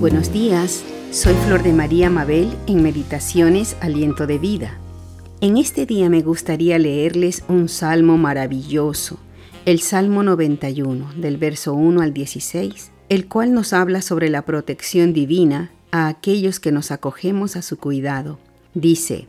Buenos días, soy Flor de María Mabel en Meditaciones Aliento de Vida. En este día me gustaría leerles un salmo maravilloso, el Salmo 91, del verso 1 al 16, el cual nos habla sobre la protección divina a aquellos que nos acogemos a su cuidado. Dice,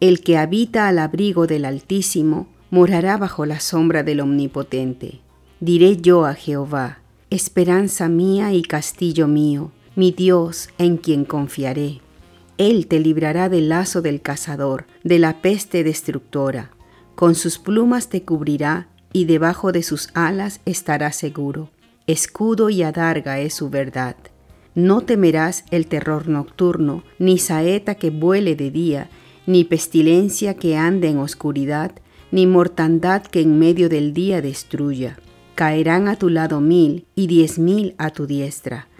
El que habita al abrigo del Altísimo morará bajo la sombra del Omnipotente. Diré yo a Jehová, esperanza mía y castillo mío, mi Dios en quien confiaré. Él te librará del lazo del cazador, de la peste destructora. Con sus plumas te cubrirá y debajo de sus alas estarás seguro. Escudo y adarga es su verdad. No temerás el terror nocturno, ni saeta que vuele de día, ni pestilencia que ande en oscuridad, ni mortandad que en medio del día destruya. Caerán a tu lado mil y diez mil a tu diestra,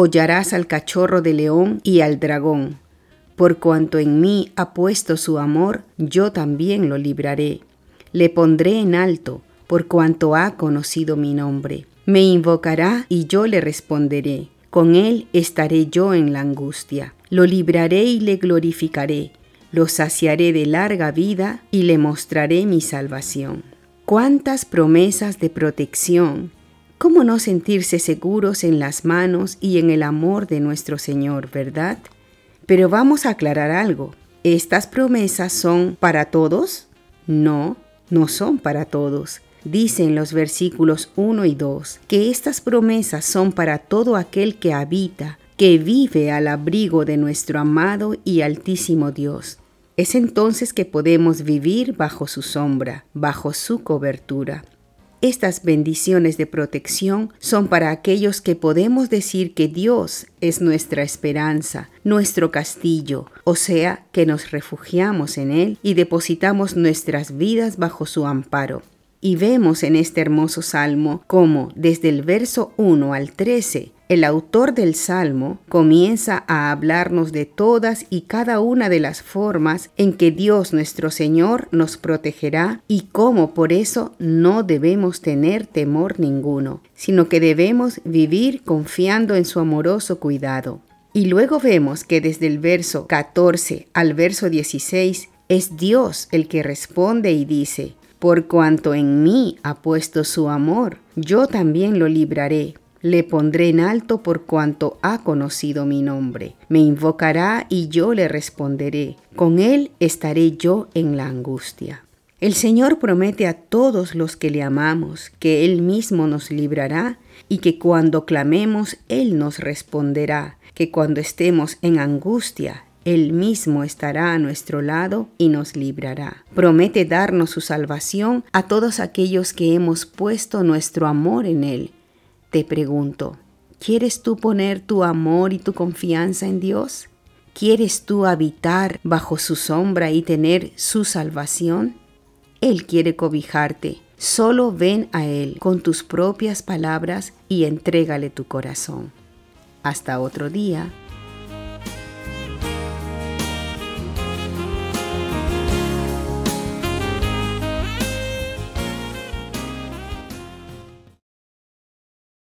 hollarás al cachorro de león y al dragón. Por cuanto en mí ha puesto su amor, yo también lo libraré. Le pondré en alto, por cuanto ha conocido mi nombre. Me invocará y yo le responderé. Con él estaré yo en la angustia. Lo libraré y le glorificaré. Lo saciaré de larga vida y le mostraré mi salvación. Cuántas promesas de protección, ¿Cómo no sentirse seguros en las manos y en el amor de nuestro Señor, verdad? Pero vamos a aclarar algo. ¿Estas promesas son para todos? No, no son para todos. Dicen los versículos 1 y 2 que estas promesas son para todo aquel que habita, que vive al abrigo de nuestro amado y altísimo Dios. Es entonces que podemos vivir bajo su sombra, bajo su cobertura. Estas bendiciones de protección son para aquellos que podemos decir que Dios es nuestra esperanza, nuestro castillo, o sea, que nos refugiamos en Él y depositamos nuestras vidas bajo su amparo. Y vemos en este hermoso salmo cómo desde el verso 1 al 13 el autor del Salmo comienza a hablarnos de todas y cada una de las formas en que Dios nuestro Señor nos protegerá y cómo por eso no debemos tener temor ninguno, sino que debemos vivir confiando en su amoroso cuidado. Y luego vemos que desde el verso 14 al verso 16 es Dios el que responde y dice, por cuanto en mí ha puesto su amor, yo también lo libraré le pondré en alto por cuanto ha conocido mi nombre. Me invocará y yo le responderé. Con él estaré yo en la angustia. El Señor promete a todos los que le amamos que Él mismo nos librará y que cuando clamemos Él nos responderá, que cuando estemos en angustia Él mismo estará a nuestro lado y nos librará. Promete darnos su salvación a todos aquellos que hemos puesto nuestro amor en Él te pregunto, ¿quieres tú poner tu amor y tu confianza en Dios? ¿Quieres tú habitar bajo su sombra y tener su salvación? Él quiere cobijarte. Solo ven a Él con tus propias palabras y entrégale tu corazón. Hasta otro día.